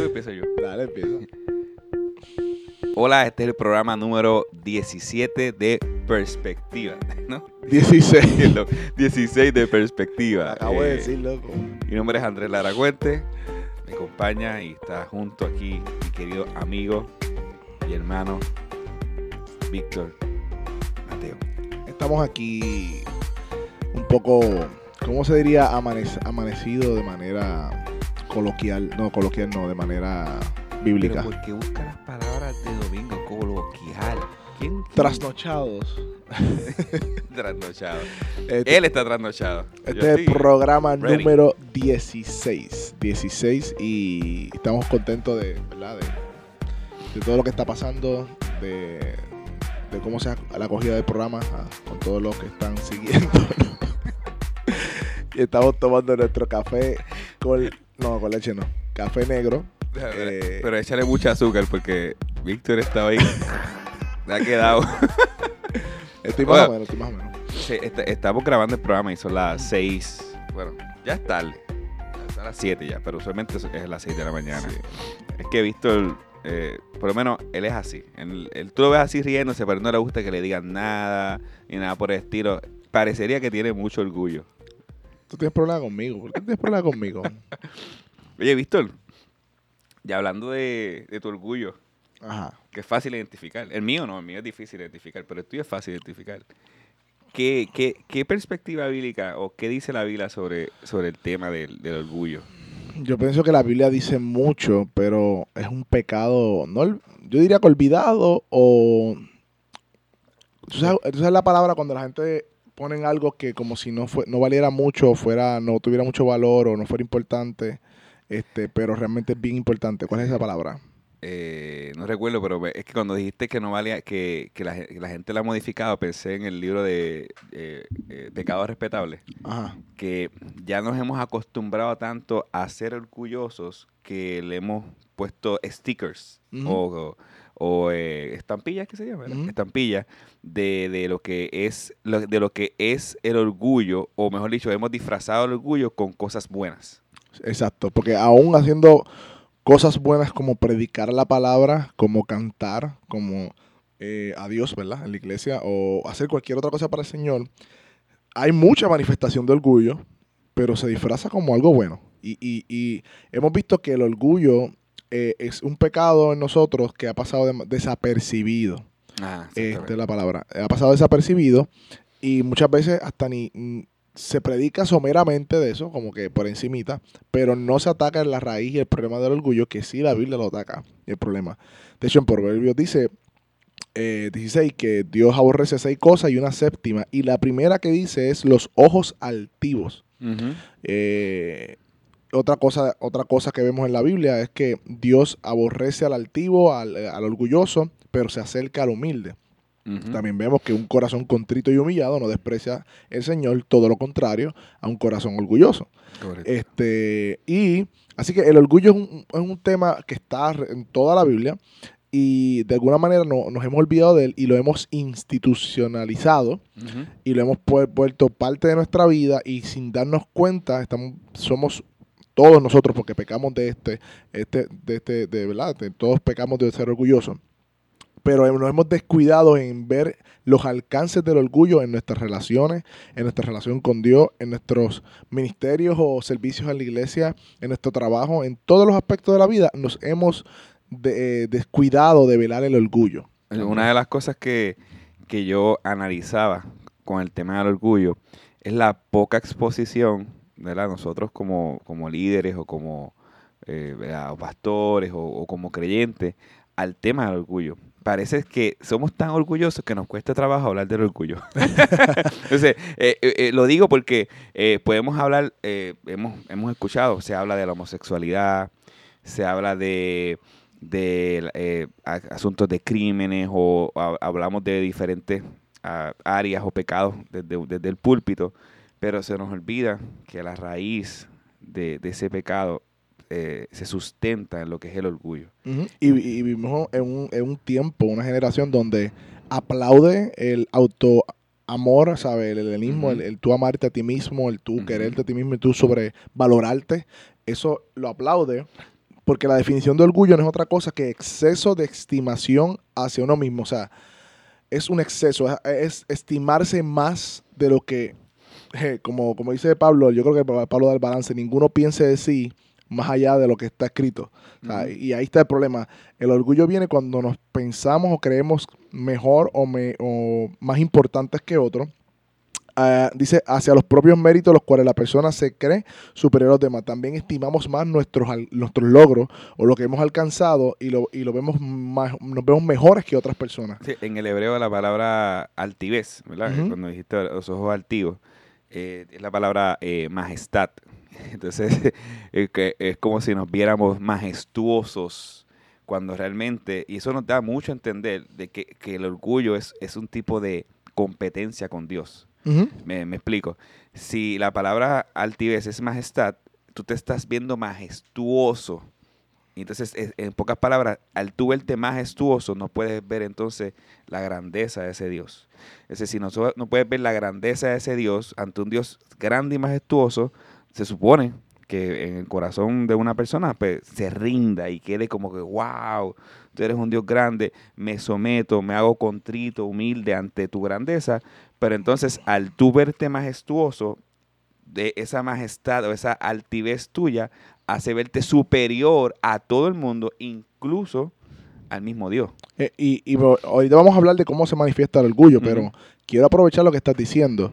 tú empiezo yo. Dale, empieza. Hola, este es el programa número 17 de Perspectiva, ¿no? 16. Lo- 16 de Perspectiva. Acabo de Eh, decir, loco. Mi nombre es Andrés Laragüente, me acompaña y está junto aquí mi querido amigo y hermano Víctor Mateo. Estamos aquí un poco, ¿cómo se diría? Amanec- amanecido de manera coloquial. No, coloquial no, de manera bíblica. Pero ¿por qué busca las palabras de domingo coloquial? ¿Quién? Trasnochados. Trasnochado. Este, Él está trasnochado. Yo este es el programa ready. número 16. 16 y estamos contentos de, ¿verdad? De, de todo lo que está pasando, de, de cómo se ha la acogida del programa, ah, con todos los que están siguiendo. y estamos tomando nuestro café con, no, con leche no, café negro. Eh, Pero échale mucho azúcar porque Víctor estaba ahí. Le ha quedado. Estoy más Bueno. o menos, estoy más o menos. Sí, est- estamos grabando el programa y son las 6. Bueno, ya es tarde. Son las 7 ya, pero usualmente es- es las 6 de la mañana. Sí. Es que Víctor, eh, por lo menos él es así. Él, él- tú lo ves así riéndose, pero no le gusta que le digan nada ni nada por el estilo. Parecería que tiene mucho orgullo. Tú tienes problema conmigo. ¿Por qué tienes problema conmigo? Oye, Víctor, ya hablando de, de tu orgullo, Ajá. que es fácil identificar. El mío no, el mío es difícil identificar, pero el tuyo es fácil identificar. ¿Qué, qué, qué perspectiva bíblica o qué dice la Biblia sobre, sobre el tema del, del orgullo? Yo pienso que la Biblia dice mucho, pero es un pecado, no, yo diría que olvidado o... ¿Tú sabes, tú sabes la palabra cuando la gente pone algo que como si no fue, no valiera mucho, fuera, no tuviera mucho valor o no fuera importante, este, pero realmente es bien importante. ¿Cuál es esa palabra? Eh, no recuerdo, pero es que cuando dijiste que no valía, que, que la, gen- que la gente la ha modificado, pensé en el libro de eh, eh, Pecados Respetables, Ajá. que ya nos hemos acostumbrado tanto a ser orgullosos que le hemos puesto stickers o, o, eh, estampillas, ¿qué se llama? Estampillas de, de lo que es lo- de lo que es el orgullo, o mejor dicho, hemos disfrazado el orgullo con cosas buenas. Exacto, porque aún haciendo cosas buenas como predicar la palabra, como cantar, como eh, a Dios, ¿verdad? En la iglesia, o hacer cualquier otra cosa para el Señor, hay mucha manifestación de orgullo, pero se disfraza como algo bueno. Y, y- y hemos visto que el orgullo eh, es un pecado en nosotros que ha pasado de- desapercibido. Ah, Esta es la palabra. Ha pasado desapercibido y muchas veces hasta ni mm, se predica someramente de eso, como que por encimita, pero no se ataca en la raíz y el problema del orgullo, que sí la Biblia lo ataca, el problema. De hecho, en Proverbios dice eh, 16 que Dios aborrece seis cosas y una séptima, y la primera que dice es los ojos altivos. Ujú. Eh, otra cosa, otra cosa que vemos en la Biblia es que Dios aborrece al altivo, al, al orgulloso, pero se acerca al humilde. También vemos que un corazón contrito y humillado no desprecia el Señor, todo lo contrario a un corazón orgulloso. Correcto. Este, y así que el orgullo es un, es un tema que está en toda la Biblia y de alguna manera no- nos hemos olvidado de él y lo hemos institucionalizado y lo hemos pu- vuelto parte de nuestra vida y sin darnos cuenta estamos somos todos nosotros porque pecamos de este este de este de verdad todos pecamos de ser orgullosos pero nos hemos descuidado en ver los alcances del orgullo en nuestras relaciones, en nuestra relación con Dios, en nuestros ministerios o servicios en la iglesia, en nuestro trabajo, en todos los aspectos de la vida, nos hemos de- eh, descuidado de velar el orgullo. Una de las cosas que, que yo analizaba con el tema del orgullo es la poca exposición, Nosotros como, como líderes o como eh, pastores o, como creyentes al tema del orgullo. Parece que somos tan orgullosos que nos cuesta trabajo hablar del orgullo. Entonces, eh, eh, lo digo porque eh, podemos hablar, hemos, hemos escuchado, se habla de la homosexualidad, se habla de, de asuntos de crímenes o ha- hablamos de diferentes ah, áreas o pecados desde, desde el púlpito, pero se nos olvida que la raíz de, de ese pecado eh, se sustenta en lo que es el orgullo. Y, y vivimos en un, en un tiempo, una generación donde aplaude el auto amor, ¿sabes? El helenismo, el, el tú amarte a ti mismo, el tú quererte a ti mismo y tú sobrevalorarte. Eso lo aplaude porque la definición de orgullo no es otra cosa que exceso de estimación hacia uno mismo. O sea, es un exceso, es, es estimarse más de lo que, como, como dice Pablo, yo creo que Pablo da el balance, ninguno piense de sí más allá de lo que está escrito. O sea, Ujú. Y ahí está el problema. El orgullo viene cuando nos pensamos o creemos mejor o, me- o más importantes que otros. Ah, dice, hacia los propios méritos los cuales la persona se cree superior a los demás. También estimamos más nuestros, nuestros logros o lo que hemos alcanzado y lo, y lo vemos más, nos vemos mejores que otras personas. Sí, en el hebreo la palabra altivez, ¿verdad? Cuando dijiste los ojos altivos, eh, es la palabra eh, majestad. Entonces, es, que es como si nos viéramos majestuosos cuando realmente, y eso nos da mucho a entender de que, que el orgullo es, es un tipo de competencia con Dios. Me explico. Si la palabra altivez es majestad, tú te estás viendo majestuoso. Entonces, es- en pocas palabras, al tú verte majestuoso, no puedes ver entonces la grandeza de ese Dios. Es decir, no, no puedes ver la grandeza de ese Dios ante un Dios grande y majestuoso, se supone que en el corazón de una persona pues, se rinda y quede como que, wow, tú eres un Dios grande, me someto, me hago contrito, humilde ante tu grandeza, pero entonces al tú verte majestuoso, de esa majestad o esa altivez tuya hace verte superior a todo el mundo, incluso al mismo Dios. Eh, y, y ahorita vamos a hablar de cómo se manifiesta el orgullo, pero quiero aprovechar lo que estás diciendo.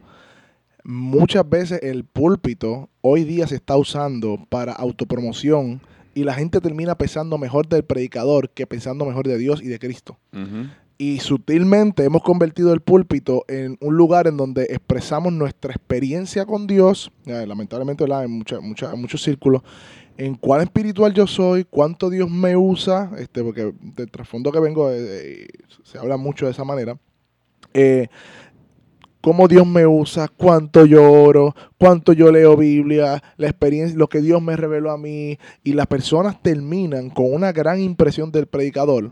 Muchas veces el púlpito hoy día se está usando para autopromoción y la gente termina pensando mejor del predicador que pensando mejor de Dios y de Cristo. Y sutilmente hemos convertido el púlpito en un lugar en donde expresamos nuestra experiencia con Dios, eh, lamentablemente ¿verdad? en, mucha- mucha- en muchos círculos, en cuán espiritual yo soy, cuánto Dios me usa, este, porque del trasfondo que vengo eh, eh, se habla mucho de esa manera. Eh, cómo Dios me usa, cuánto yo oro, cuánto yo leo Biblia, la experiencia, lo que Dios me reveló a mí, y las personas terminan con una gran impresión del predicador.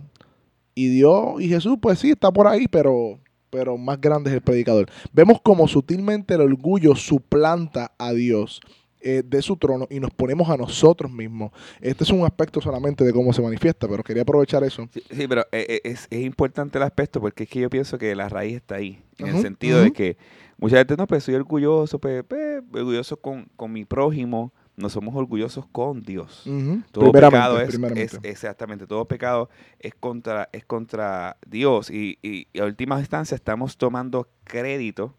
Y Dios y Jesús, pues sí, está por ahí, pero, pero más grande es el predicador. Vemos como sutilmente el orgullo suplanta a Dios eh, de su trono y nos ponemos a nosotros mismos. Este es un aspecto solamente de cómo se manifiesta, pero quería aprovechar eso. Sí, sí, pero eh, eh, es, es importante el aspecto porque es que yo pienso que la raíz está ahí. En el sentido de que mucha gente, no, pues soy orgulloso, pues, pues, orgulloso con, con mi prójimo. No somos orgullosos con Dios. Todo pecado es, es- exactamente, todo pecado es contra, es contra Dios y, y, y a última instancia estamos tomando crédito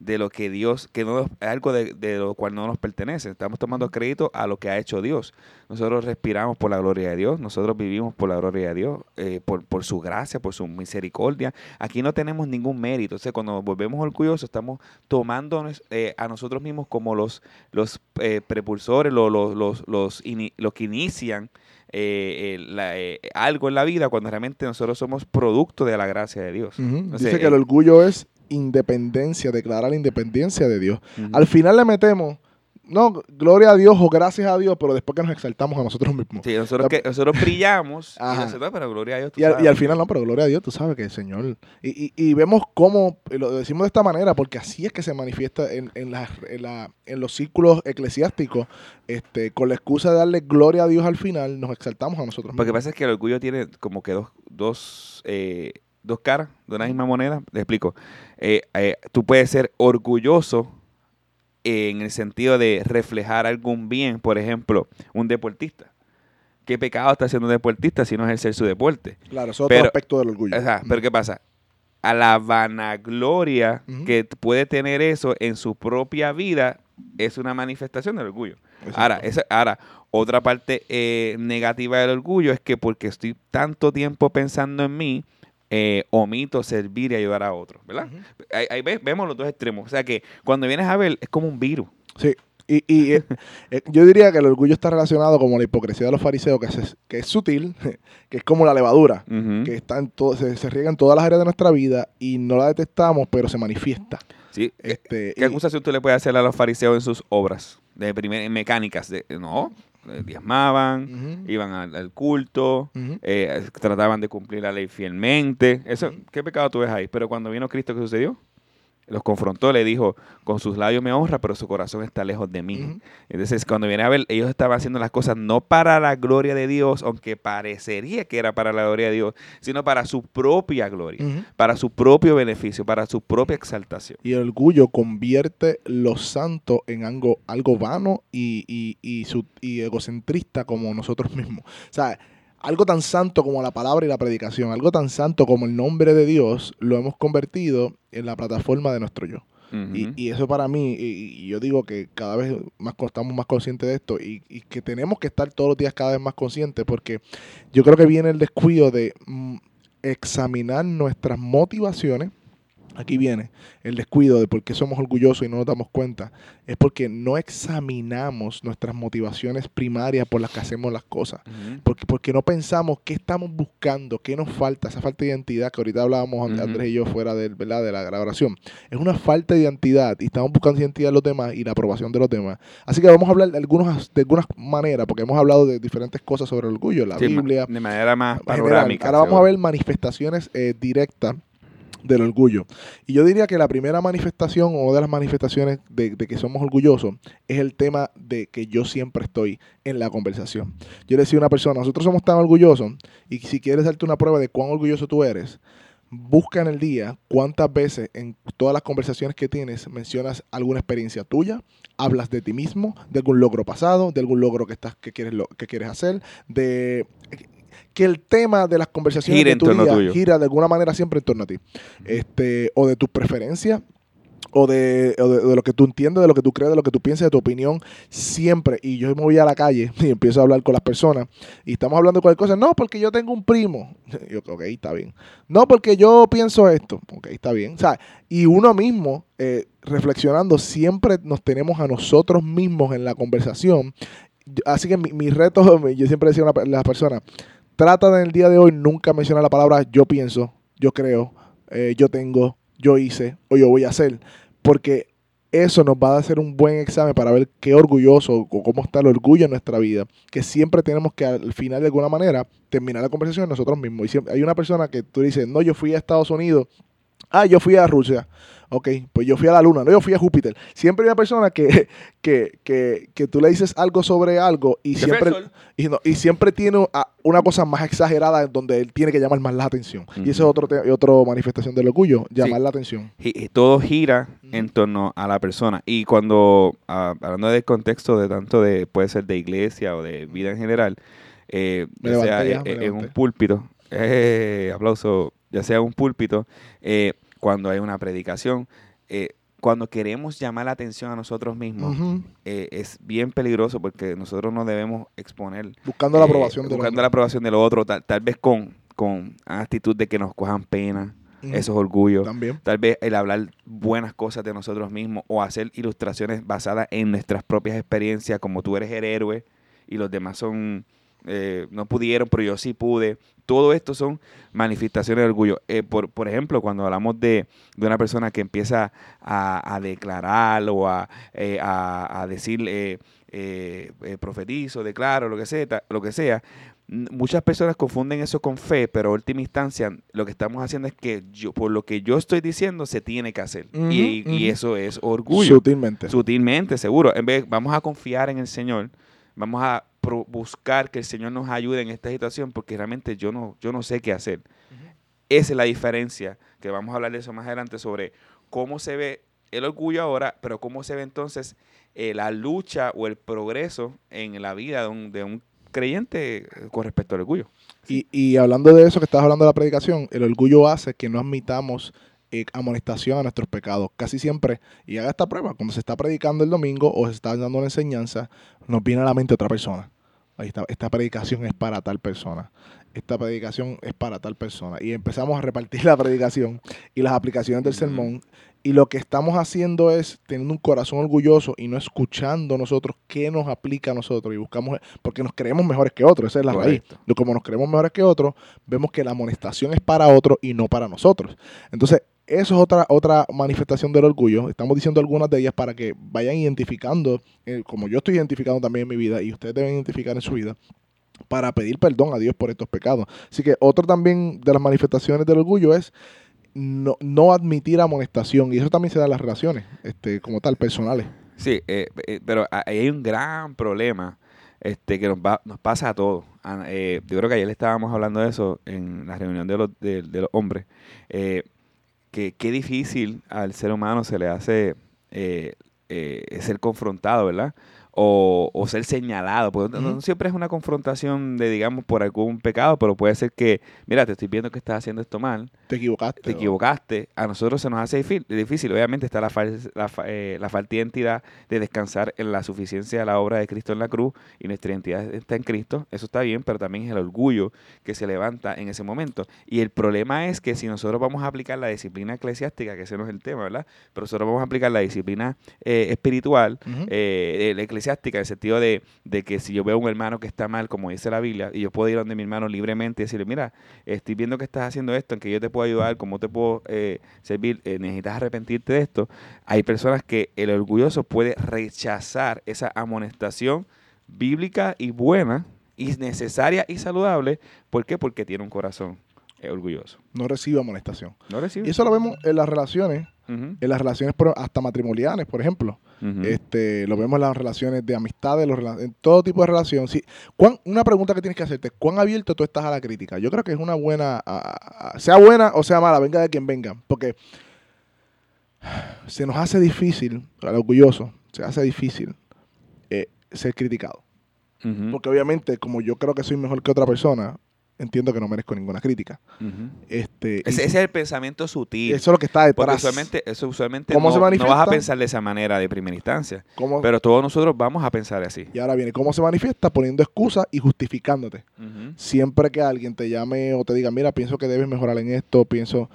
de lo que Dios, que no nos- algo de, de lo cual no nos pertenece. Estamos tomando crédito a lo que ha hecho Dios. Nosotros respiramos por la gloria de Dios, nosotros vivimos por la gloria de Dios, eh, por, por su gracia, por su misericordia. Aquí no tenemos ningún mérito. O sea, cuando nos volvemos orgullosos, estamos tomando eh, a nosotros mismos como los, los eh, prepulsores, los, los, los, los, que inician eh, eh, la- eh, algo en la vida cuando realmente nosotros somos producto de la gracia de Dios. Entonces, Dice que eh, el orgullo es independencia, declarar la independencia de Dios. Al final le metemos, no, gloria a Dios o gracias a Dios, pero después que nos exaltamos a nosotros mismos. Sí, nosotros, que, nosotros brillamos y nosotros, pero gloria a Dios. tú Y al, sabes. y al final no, pero gloria a Dios, tú sabes que el Señor. Y, y- y vemos cómo, y lo decimos de esta manera, porque así es que se manifiesta en, en, las- en la- en los círculos eclesiásticos, este, con la excusa de darle gloria a Dios al final, nos exaltamos a nosotros Lo que mismos. pasa es que el orgullo tiene como que dos, dos, eh, dos caras de una misma moneda. Te explico. Eh, eh, tú puedes ser orgulloso en el sentido de reflejar algún bien, por ejemplo, un deportista. ¿Qué pecado está haciendo un deportista si no ejercer su deporte? Claro, eso es pero- otro aspecto del orgullo. O sea, pero ¿qué pasa? A la vanagloria que puede tener eso en su propia vida es una manifestación del orgullo. Exacto. Ahora, esa, ahora, otra parte eh, negativa del orgullo es que porque estoy tanto tiempo pensando en mí, eh, omito servir y ayudar a otros, ¿verdad? Ahí, ahí ve- vemos los dos extremos. O sea que cuando vienes a ver, es como un virus. Sí. Y, y, eh, eh, yo diría que el orgullo está relacionado como la hipocresía de los fariseos, que es, que es sutil, que es como la levadura, que está en todo, se, se riega en todas las áreas de nuestra vida y no la detectamos, pero se manifiesta. Sí. Este, ¿Qué y- acusación tú le puedes hacer a los fariseos en sus obras? De primer, mecánicas. De, no, eh, diezmaban, iban al, al culto, eh, trataban de cumplir la ley fielmente. Eso. ¿Qué pecado tú ves ahí? Pero cuando vino Cristo, ¿qué sucedió? Los confrontó, le dijo, con sus labios me honra, pero su corazón está lejos de mí. Entonces, cuando viene a ver, ellos estaban haciendo las cosas no para la gloria de Dios, aunque parecería que era para la gloria de Dios, sino para su propia gloria, para su propio beneficio, para su propia exaltación. Y el orgullo convierte lo santo en algo, algo vano y, y, y, su- y egocentrista como nosotros mismos. O sea, algo tan santo como la palabra y la predicación, algo tan santo como el nombre de Dios, lo hemos convertido en la plataforma de nuestro yo. Y, y eso para mí, y, y yo digo que cada vez más estamos más conscientes de esto y, y que tenemos que estar todos los días cada vez más conscientes porque yo creo que viene el descuido de mm, examinar nuestras motivaciones. Aquí viene el descuido de por qué somos orgullosos y no nos damos cuenta. Es porque no examinamos nuestras motivaciones primarias por las que hacemos las cosas. Porque, porque no pensamos qué estamos buscando, qué nos falta, esa falta de identidad que ahorita hablábamos. Andrés y yo fuera del, ¿verdad? de la grabación. Es una falta de identidad y estamos buscando identidad de los demás y la aprobación de los demás. Así que vamos a hablar de, algunos, de algunas maneras, porque hemos hablado de diferentes cosas sobre el orgullo, la Sí, Biblia. de manera más general. panorámica. Ahora vamos a ver manifestaciones eh, directas del orgullo. Y yo diría que la primera manifestación o de las manifestaciones de, que somos orgullosos es el tema de que yo siempre estoy en la conversación. Yo le decía a una persona, nosotros somos tan orgullosos y si quieres darte una prueba de cuán orgulloso tú eres, busca en el día cuántas veces en todas las conversaciones que tienes mencionas alguna experiencia tuya, hablas de ti mismo, de algún logro pasado, de algún logro que estás que quieres lo, que quieres hacer, de que el tema de las conversaciones Gira tuyo. gira de alguna manera siempre en torno a ti. Este, o de tus preferencias, o de, o de- de lo que tú entiendes, de lo que tú crees, de lo que tú piensas, de tu opinión, siempre. Y yo me voy a la calle y empiezo a hablar con las personas y estamos hablando de cualquier cosa. No, porque yo tengo un primo. Yo, ok, está bien. No, porque yo pienso esto. Ok, está bien. O sea, y uno mismo, eh, reflexionando, siempre nos tenemos a nosotros mismos en la conversación. Así que mi, mi reto, yo siempre decía a las personas, trata en el día de hoy nunca mencionar la palabra yo pienso, yo creo, eh, yo tengo, yo hice o yo voy a hacer. Porque eso nos va a hacer un buen examen para ver qué orgulloso o cómo está el orgullo en nuestra vida. Que siempre tenemos que al final de alguna manera terminar la conversación nosotros mismos. Y siempre, hay una persona que tú dices, no, yo fui a Estados Unidos. Ah, yo fui a Rusia. Ok, pues yo fui a la Luna, no, yo fui a Júpiter. Siempre hay una persona que, que, que, que tú le dices algo sobre algo y siempre, y, no- y siempre tiene a- una cosa más exagerada en donde él tiene que llamar más la atención. Y eso es otro otro manifestación del orgullo, llamar Sí. la atención. Y todo gira Ujú. en torno a la persona. Y cuando, ah, hablando del contexto de tanto de, puede ser de iglesia o de vida en general, eh, ya sea ya, en levanté. un púlpito, eh, aplauso, ya sea un púlpito, eh, cuando hay una predicación, eh, cuando queremos llamar la atención a nosotros mismos, eh, es bien peligroso porque nosotros no debemos exponer Buscando la eh, aprobación de buscando la aprobación de lo otro, tal, tal vez con, con actitud de que nos cojan pena, eso es orgullo. También. Tal vez el hablar buenas cosas de nosotros mismos o hacer ilustraciones basadas en nuestras propias experiencias, como tú eres el héroe y los demás son eh, no pudieron, pero yo sí pude. Todo esto son manifestaciones de orgullo. Eh, por, por ejemplo, cuando hablamos de, de una persona que empieza a, a declarar o a, eh, a, a decir profetizo, declaro, lo que sea, lo que sea, muchas personas confunden eso con fe, pero en última instancia lo que estamos haciendo es que yo, por lo que yo estoy diciendo se tiene que hacer. Y, y eso es orgullo. Sutilmente. Sutilmente, seguro. En vez, vamos a confiar en el Señor, vamos a buscar que el Señor nos ayude en esta situación, porque realmente yo no, yo no sé qué hacer. Esa es la diferencia, que vamos a hablar de eso más adelante, sobre cómo se ve el orgullo ahora, pero cómo se ve entonces eh, la lucha o el progreso en la vida de un, de un creyente eh, con respecto al orgullo. Y, y hablando de eso que estabas hablando de la predicación, el orgullo hace que no admitamos eh, amonestación a nuestros pecados. Casi siempre, y haga esta prueba, cuando se está predicando el domingo o se está dando una enseñanza, nos viene a la mente otra persona. Ahí está, esta predicación es para tal persona. Esta predicación es para tal persona. Y empezamos a repartir la predicación y las aplicaciones del sermón. Y lo que estamos haciendo es teniendo un corazón orgulloso y no escuchando nosotros qué nos aplica a nosotros. Y buscamos, porque nos creemos mejores que otros. Esa es la raíz. Correcto. Lo- Como nos creemos mejores que otros, vemos que la amonestación es para otros y no para nosotros. Entonces, eso es otra, otra manifestación del orgullo. Estamos diciendo algunas de ellas para que vayan identificando, eh, como yo estoy identificando también en mi vida y ustedes deben identificar en su vida, para pedir perdón a Dios por estos pecados. Así que otro también de las manifestaciones del orgullo es no, no admitir amonestación. Y eso también se da en las relaciones, este, como tal, personales. Sí, eh, eh, pero hay un gran problema este, que nos, va, nos pasa a todos. Eh, yo creo que ayer estábamos hablando de eso en la reunión de los, de, los hombres. Que qué difícil al ser humano se le hace eh, eh, ser confrontado, ¿verdad? O, o ser señalado, porque no- no siempre es una confrontación de, digamos, por algún pecado, pero puede ser que, mira, te estoy viendo que estás haciendo esto mal, Te equivocaste. te equivocaste, a nosotros se nos hace difí- difícil. Obviamente está la, fal- la, fa- eh, la falta de identidad de descansar en la suficiencia de la obra de Cristo en la cruz y nuestra identidad está en Cristo. Eso está bien, pero también es el orgullo que se levanta en ese momento. Y el problema es que si nosotros vamos a aplicar la disciplina eclesiástica, que ese no es el tema, ¿verdad? Pero nosotros vamos a aplicar la disciplina eh, espiritual, eh, el eclesiástica, en el sentido de, de que si yo veo a un hermano que está mal, como dice la Biblia, y yo puedo ir donde mi hermano libremente y decirle, mira, estoy viendo que estás haciendo esto, en que yo te puedo ayudar, cómo te puedo eh, servir, eh, necesitas arrepentirte de esto. Hay personas que el orgulloso puede rechazar esa amonestación bíblica y buena, y necesaria y saludable. ¿Por qué? Porque tiene un corazón eh, orgulloso. No recibe amonestación. ¿No recibe? Y eso lo vemos en las relaciones, En las relaciones hasta matrimoniales, por ejemplo. Este, lo vemos en las relaciones de amistades, en todo tipo de relación. Sí, ¿cuán- una pregunta que tienes que hacerte, ¿cuán abierto tú estás a la crítica? Yo creo que es una buena, a- a- sea buena o sea mala, venga de quien venga, porque se nos hace difícil, al orgulloso, se hace difícil eh, ser criticado. Porque obviamente, como yo creo que soy mejor que otra persona, entiendo que no merezco ninguna crítica. Este, y Ese, es el pensamiento sutil. eso es lo que está Porque detrás. usualmente, eso usualmente ¿Cómo no, se no vas a pensar de esa manera de primera instancia. ¿Cómo- Pero todos nosotros vamos a pensar así. y ahora viene, ¿cómo se manifiesta? Poniendo excusas y justificándote. Siempre que alguien te llame o te diga, mira, pienso que debes mejorar en esto, pienso,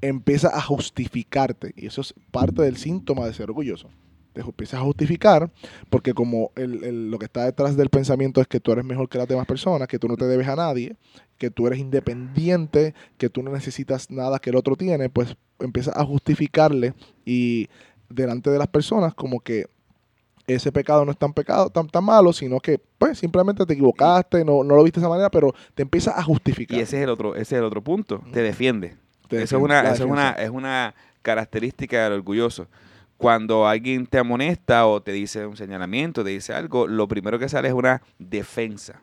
empieza a justificarte. Y eso es parte del síntoma de ser orgulloso. Te empiezas a justificar porque como el- el- lo que está detrás del pensamiento es que tú eres mejor que las demás personas, que tú no te debes a nadie, que tú eres independiente, que tú no necesitas nada que el otro tiene, pues empiezas a justificarle y delante de las personas como que ese pecado no es tan pecado, tan, tan malo, sino que pues simplemente te equivocaste, no, no lo viste de esa manera, pero te empiezas a justificar. Y ese es el otro, ese es el otro punto. Te defiende. Te Eso es una, eso es una, es una característica del orgulloso. Cuando alguien te amonesta o te dice un señalamiento, te dice algo, lo primero que sale es una defensa.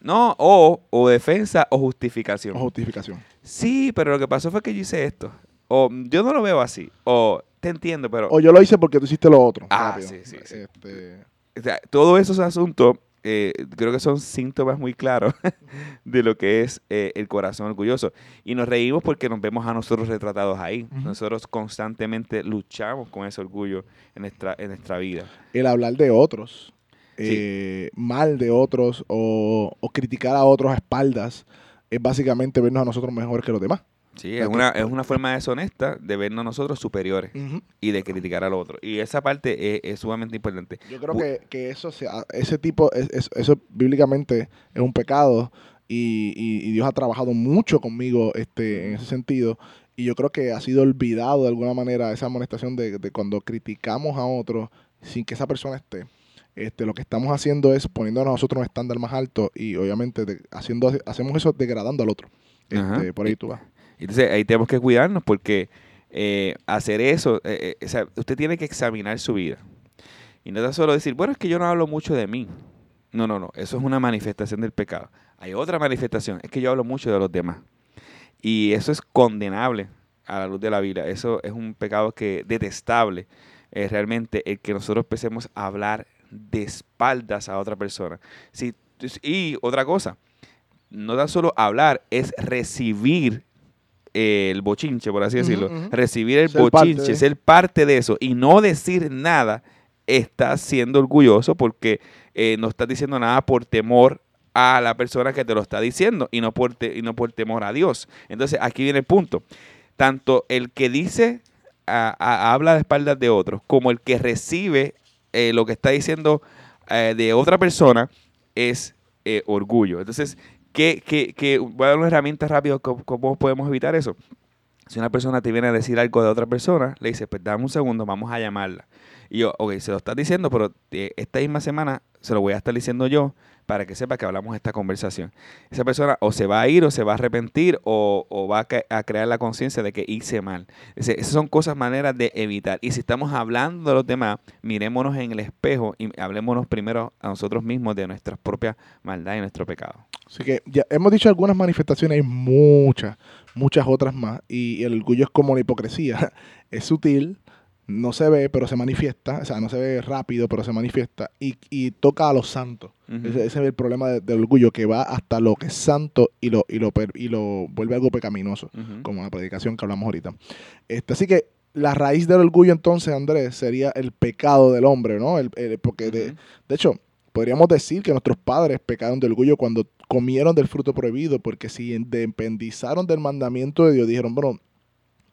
No, o, o defensa o justificación. O justificación. Sí, pero lo que pasó fue que yo hice esto. O yo no lo veo así. O te entiendo, pero O yo lo hice porque tú hiciste lo otro. Ah, rápido. sí, sí, sí. Este, o sea, todos esos asuntos eh, creo que son síntomas muy claros de lo que es eh, el corazón orgulloso. Y nos reímos porque nos vemos a nosotros retratados ahí. Nosotros constantemente luchamos con ese orgullo en nuestra, en nuestra vida. el hablar de otros, Sí. eh, mal de otros o, o criticar a otros a espaldas, es básicamente vernos a nosotros mejor que los demás. Sí, es una, es una forma deshonesta de vernos nosotros superiores y de criticar al otro. Y esa parte es, es sumamente importante. Yo creo Bu- que, que eso, se ha- ese tipo, es- es- eso bíblicamente es un pecado y, y- y Dios ha trabajado mucho conmigo este, en ese sentido. Y yo creo que ha sido olvidado de alguna manera esa amonestación de, de cuando criticamos a otro sin que esa persona esté. Este, lo que estamos haciendo es poniendo a nosotros un estándar más alto y obviamente de- haciendo, hacemos eso degradando al otro. Este, por ahí tú vas. Entonces ahí tenemos que cuidarnos porque eh, hacer eso, eh, eh, o sea, usted tiene que examinar su vida. Y no es solo decir, bueno, es que yo no hablo mucho de mí. No, no, no, eso es una manifestación del pecado. Hay otra manifestación, es que yo hablo mucho de los demás. Y eso es condenable a la luz de la Biblia. Eso es un pecado que detestable. eh, realmente el que nosotros empecemos a hablar de espaldas a otra persona. Si, y otra cosa, no tan solo hablar, es recibir eh, el bochinche, por así decirlo. Recibir el Ser parte bochinche, de. ser parte de eso y no decir nada, estás siendo orgulloso porque eh, no estás diciendo nada por temor a la persona que te lo está diciendo y no por, te- y no por temor a Dios. Entonces aquí viene el punto. Tanto el que dice, a- a- habla de espaldas de otros, como el que recibe eh, lo que está diciendo eh, de otra persona, es eh, orgullo. Entonces, ¿qué, qué, qué- voy a dar una herramienta rápido, ¿cómo, podemos evitar eso? Si una persona te viene a decir algo de otra persona, le dices, pues dame un segundo, vamos a llamarla. Y yo, ok, se lo estás diciendo, pero esta misma semana se lo voy a estar diciendo yo para que sepa que hablamos esta conversación. Esa persona o se va a ir o se va a arrepentir o, o va a, crear la conciencia de que hice mal. Esas son cosas, maneras de evitar. Y si estamos hablando de los demás, mirémonos en el espejo y hablémonos primero a nosotros mismos de nuestras propias maldades y nuestro pecado. Así que ya hemos dicho algunas manifestaciones, hay muchas, muchas otras más. Y el orgullo es como la hipocresía. Es sutil, no se ve, pero se manifiesta. O sea, no se ve rápido, pero se manifiesta. Y, y toca a los santos. Ese, ese es el problema de- del orgullo, que va hasta lo que es santo y lo, y lo, y lo vuelve algo pecaminoso, Ujú. como la predicación que hablamos ahorita. Este, así que la raíz del orgullo entonces, Andrés, sería el pecado del hombre, ¿no? El, el- porque de, de hecho, podríamos decir que nuestros padres pecaron de orgullo cuando comieron del fruto prohibido, porque si independizaron del mandamiento de Dios, dijeron, bueno,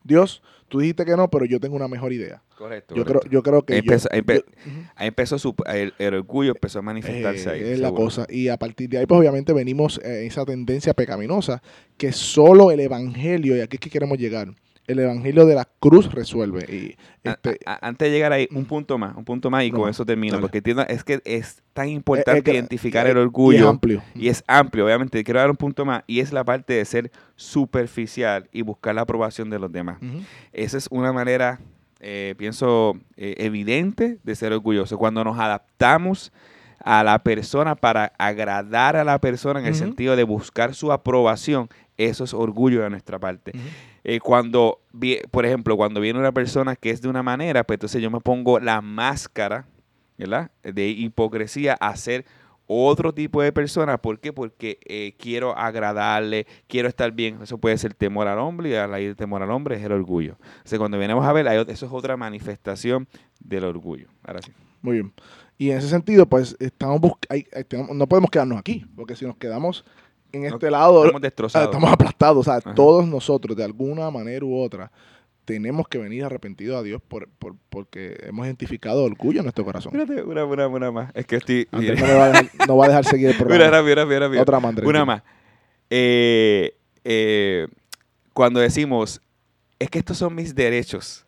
Dios, tú dijiste que no, pero yo tengo una mejor idea. Correcto. Yo creo, yo creo que yo- Empezó- empe- yo- ujú. Ahí empezó su, el, el orgullo empezó a manifestarse ahí. Eh, es la cosa. Y a partir de ahí, pues obviamente venimos a esa tendencia pecaminosa que solo el evangelio, y aquí es que queremos llegar, el evangelio de la cruz resuelve. Y este, a- antes de llegar ahí, un punto más, un punto más y No, con eso termino, dale. porque entiendo, es que es tan es importante que- identificar y- el y orgullo es amplio. y es amplio, obviamente. Quiero dar un punto más y es la parte de ser superficial y buscar la aprobación de los demás. Esa es una manera, eh, pienso, eh, evidente de ser orgulloso. Cuando nos adaptamos a la persona para agradar a la persona en el sentido de buscar su aprobación, eso es orgullo de nuestra parte. Eh, cuando, por ejemplo, cuando viene una persona que es de una manera, pues entonces yo me pongo la máscara. De hipocresía a ser otro tipo de persona. ¿Por qué? Porque eh, quiero agradarle, quiero estar bien. Eso puede ser temor al hombre y a la temor al hombre es el orgullo. O sea, cuando venimos a ver, eso es otra manifestación del orgullo. Ahora sí. Muy bien. Y en ese sentido, pues estamos hay- no podemos quedarnos aquí, porque si nos quedamos en No, este lado, Estamos destrozados. estamos aplastados. O sea, Ajá. todos nosotros, de alguna manera u otra, tenemos que venir arrepentidos a Dios por, por- porque hemos identificado orgullo en nuestro corazón. Espérate, una, una, una más. Es que estoy... Andrés no, va a dejar, no va a dejar seguir el Mira, programa. rápido, rápido, rápido. Otra más, Andrés. Una más. Eh, eh, cuando decimos, es que estos son mis derechos,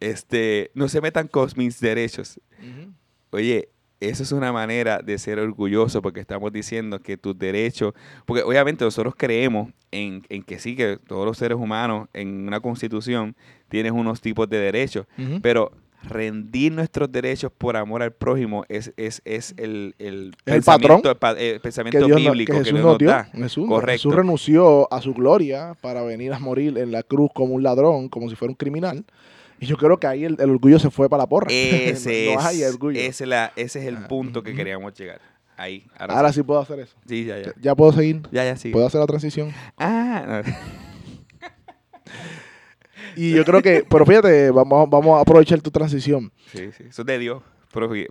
este, no se metan con mis derechos. Oye, eso es una manera de ser orgulloso porque estamos diciendo que tus derechos, porque obviamente nosotros creemos en, en que sí, que todos los seres humanos en una constitución tienen unos tipos de derechos, pero rendir nuestros derechos por amor al prójimo es, es, es el, el, el patrón pensamiento, pa- eh, que, pensamiento Dios bíblico que que, Jesús Dios nos nos dio. da. Jesús, Correcto. Jesús renunció a su gloria para venir a morir en la cruz como un ladrón, como si fuera un criminal. Y yo creo que ahí el, el orgullo se fue para la porra. Ese, no es, hay orgullo. ese, la- ese es el Ah, punto que queríamos llegar. Ahí. Ahora, Ahora sí. sí puedo hacer eso. Sí, ya, ya. Ya, ya puedo seguir. Ya, ya, sí. Puedo hacer la transición. Ah, no. Y yo creo que, pero fíjate, vamos, vamos a aprovechar tu transición. sí, sí. Eso es de Dios.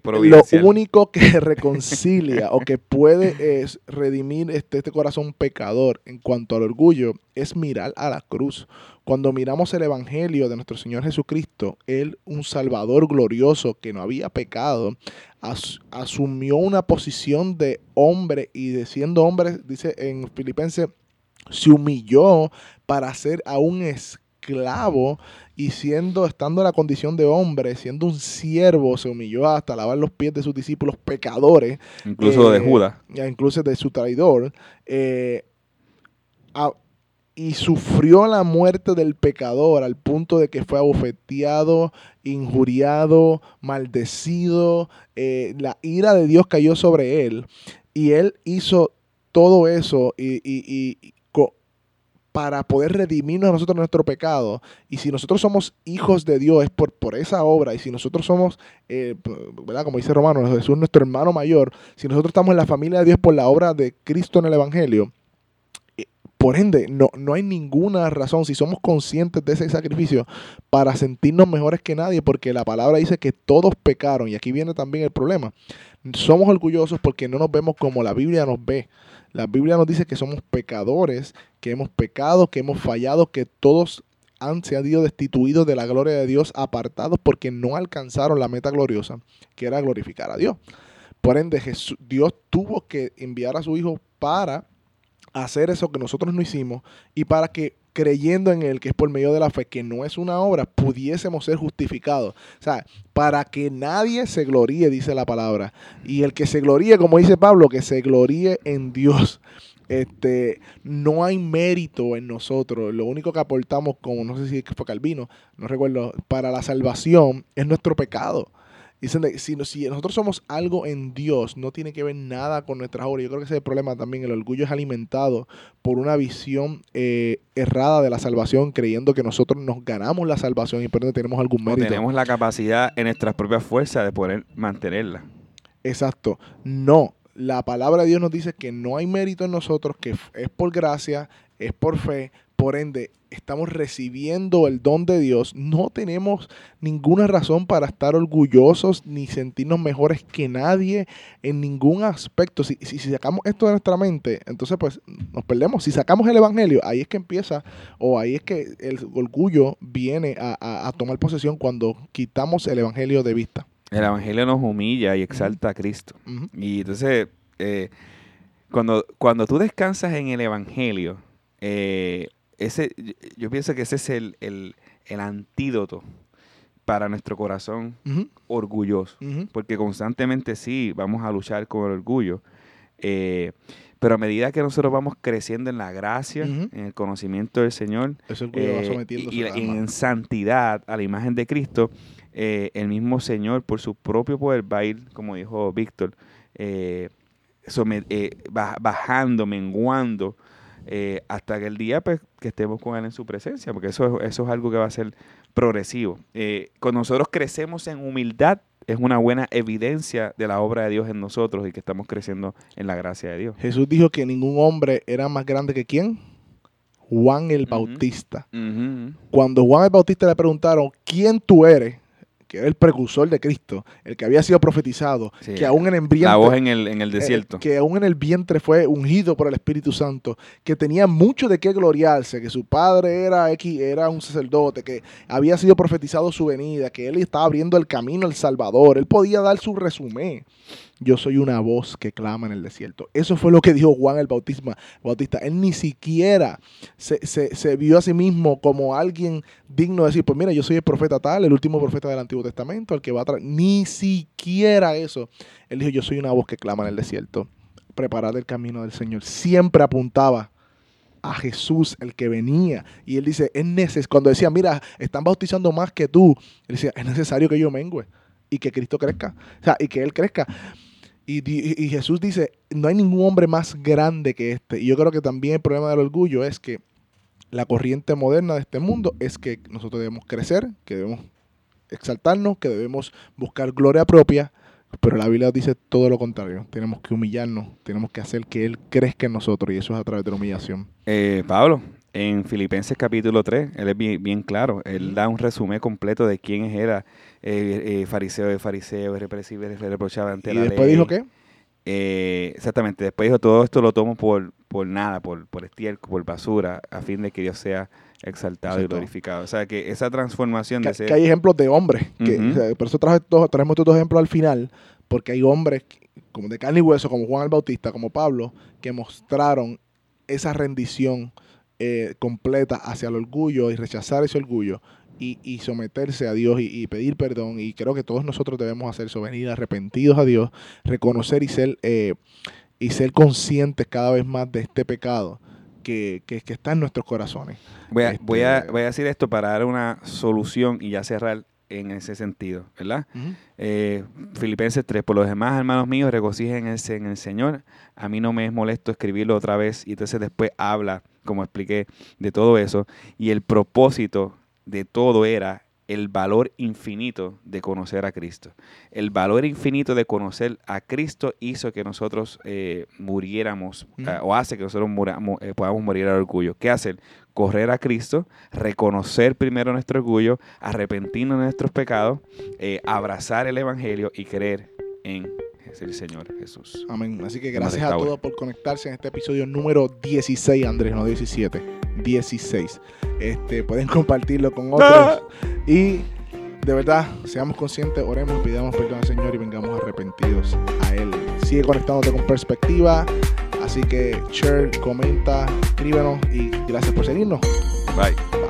Provi- Lo único que reconcilia o que puede es redimir este, este corazón pecador en cuanto al orgullo es mirar a la cruz. Cuando miramos el Evangelio de nuestro Señor Jesucristo, Él, un Salvador glorioso que no había pecado, as- asumió una posición de hombre y de siendo hombre, dice en Filipenses, se humilló para ser a un esclavo y siendo, estando en la condición de hombre, siendo un siervo, se humilló hasta lavar los pies de sus discípulos pecadores, Incluso de eh, Judas. incluso de su traidor, eh, a- y sufrió la muerte del pecador al punto de que fue abofeteado, injuriado, maldecido, eh, la ira de Dios cayó sobre él y él hizo todo eso y, para poder redimirnos a nosotros nuestro pecado. Y si nosotros somos hijos de Dios es por, por esa obra. Y si nosotros somos, eh, ¿verdad? Como dice Romano, Jesús es nuestro hermano mayor. Si nosotros estamos en la familia de Dios por la obra de Cristo en el Evangelio, por ende, no, no hay ninguna razón, si somos conscientes de ese sacrificio, para sentirnos mejores que nadie, porque la palabra dice que todos pecaron. Y aquí viene también el problema. Somos orgullosos porque no nos vemos como la Biblia nos ve. La Biblia nos dice que somos pecadores, que hemos pecado, que hemos fallado, que todos han se han ido destituidos de la gloria de Dios, apartados porque no alcanzaron la meta gloriosa, que era glorificar a Dios. Por ende, Dios tuvo que enviar a su Hijo para hacer eso que nosotros no hicimos y para que creyendo en Él, que es por medio de la fe, que no es una obra, pudiésemos ser justificados. O sea, para que nadie se gloríe, dice la palabra. Y el que se gloríe, como dice Pablo, que se gloríe en Dios. Este, no hay mérito en nosotros. Lo único que aportamos, como no sé si fue Calvino, no recuerdo, para la salvación es nuestro pecado. Dicen, si, si nosotros somos algo en Dios, no tiene que ver nada con nuestras obras. Yo creo que ese es el problema también. El orgullo es alimentado por una visión eh, errada de la salvación, creyendo que nosotros nos ganamos la salvación y por tenemos algún mérito. tenemos la capacidad en nuestras propias fuerzas de poder mantenerla. Exacto. No. La palabra de Dios nos dice que no hay mérito en nosotros, que es por gracia, es por fe, por ende, estamos recibiendo el don de Dios, no tenemos ninguna razón para estar orgullosos ni sentirnos mejores que nadie en ningún aspecto. Si, si, sacamos esto de nuestra mente, entonces pues nos perdemos. Si sacamos el Evangelio, ahí es que empieza, o ahí es que el orgullo viene a, tomar posesión cuando quitamos el Evangelio de vista. El Evangelio nos humilla y exalta a Cristo. Y entonces, eh, cuando, cuando tú descansas en el Evangelio, eh, ese, yo pienso que ese es el, antídoto para nuestro corazón orgulloso. Porque constantemente sí, vamos a luchar con el orgullo. Eh, pero a medida que nosotros vamos creciendo en la gracia, en el conocimiento del Señor, eh, y, en santidad a la imagen de Cristo, eh, el mismo Señor, por su propio poder, va a ir, como dijo Víctor, bajando, menguando eh, hasta que el día pues, que estemos con Él en su presencia, porque eso, eso es algo que va a ser progresivo. Eh, cuando nosotros crecemos en humildad, es una buena evidencia de la obra de Dios en nosotros y que estamos creciendo en la gracia de Dios. Jesús dijo que ningún hombre era más grande que quién? Juan el Bautista. Cuando Juan el Bautista le preguntaron, ¿quién tú eres? Que era el precursor de Cristo, el que había sido profetizado, que aún en el vientre, la voz en el, en el eh, desierto, que aún en el vientre fue ungido por el Espíritu Santo, que tenía mucho de qué gloriarse, que su padre era, era un sacerdote, que había sido profetizado su venida, que él estaba abriendo el camino al Salvador, él podía dar su resumen yo soy una voz que clama en el desierto. Eso fue lo que dijo Juan el Bautista. Bautista. Él ni siquiera se, vio a sí mismo como alguien digno de decir, pues mira, yo soy el profeta tal, el último profeta del Antiguo Testamento, el que va a traer. Ni siquiera eso. Él dijo, yo soy una voz que clama en el desierto. Preparad el camino del Señor. Siempre apuntaba a Jesús, el que venía. Y él dice, es necesario, cuando decía, mira, están bautizando más que tú, él decía, es necesario que yo mengüe y que Cristo crezca. O sea, y que Él crezca. Y, Jesús dice, no hay ningún hombre más grande que este. Y yo creo que también el problema del orgullo es que la corriente moderna de este mundo es que nosotros debemos crecer, que debemos exaltarnos, que debemos buscar gloria propia, pero la Biblia dice todo lo contrario. Tenemos que humillarnos, tenemos que hacer que Él crezca en nosotros y eso es a través de la humillación. Eh, Pablo, en Filipenses capítulo 3, él es bien, claro, él da un resumen completo de quién era eh, eh, fariseo de fariseo, represivo, reprochaba ante la ley. ¿Y después dijo qué? Eh, exactamente, después dijo, todo esto lo tomo por, por nada, por, por estiércol, por basura, a fin de que Dios sea exaltado y glorificado. O sea, que esa transformación de ser... Que hay ejemplos de hombres, que, por eso traje traemos estos dos ejemplos al final, porque hay hombres como de carne y hueso, como Juan el Bautista, como Pablo, que mostraron esa rendición eh, completa hacia el orgullo y rechazar ese orgullo y, someterse a Dios y, pedir perdón. Y creo que todos nosotros debemos hacer eso, venir arrepentidos a Dios, reconocer y ser, eh, y ser conscientes cada vez más de este pecado. Que, que, está en nuestros corazones. Voy a, este, voy, a, voy a decir esto para dar una solución y ya cerrar en ese sentido, ¿verdad? Eh, Filipenses 3, por los demás, hermanos míos, regocíjense en el Señor. A mí no me es molesto escribirlo otra vez y entonces después habla como expliqué, de todo eso. Y el propósito de todo era el valor infinito de conocer a Cristo. El valor infinito de conocer a Cristo hizo que nosotros eh, muriéramos, eh, o hace que nosotros eh, podamos morir al orgullo. ¿Qué hacer? Correr a Cristo, reconocer primero nuestro orgullo, arrepentirnos de nuestros pecados, abrazar el Evangelio y creer en es el Señor Jesús. Amén. Así que gracias a todos por conectarse en este episodio número 16, Andrés, no 17, 16. Este, pueden compartirlo con otros. y de verdad, seamos conscientes, oremos, pidamos perdón al Señor y vengamos arrepentidos a Él. Sigue conectándote con perspectiva. Así que share, comenta, escríbenos y gracias por seguirnos. Bye.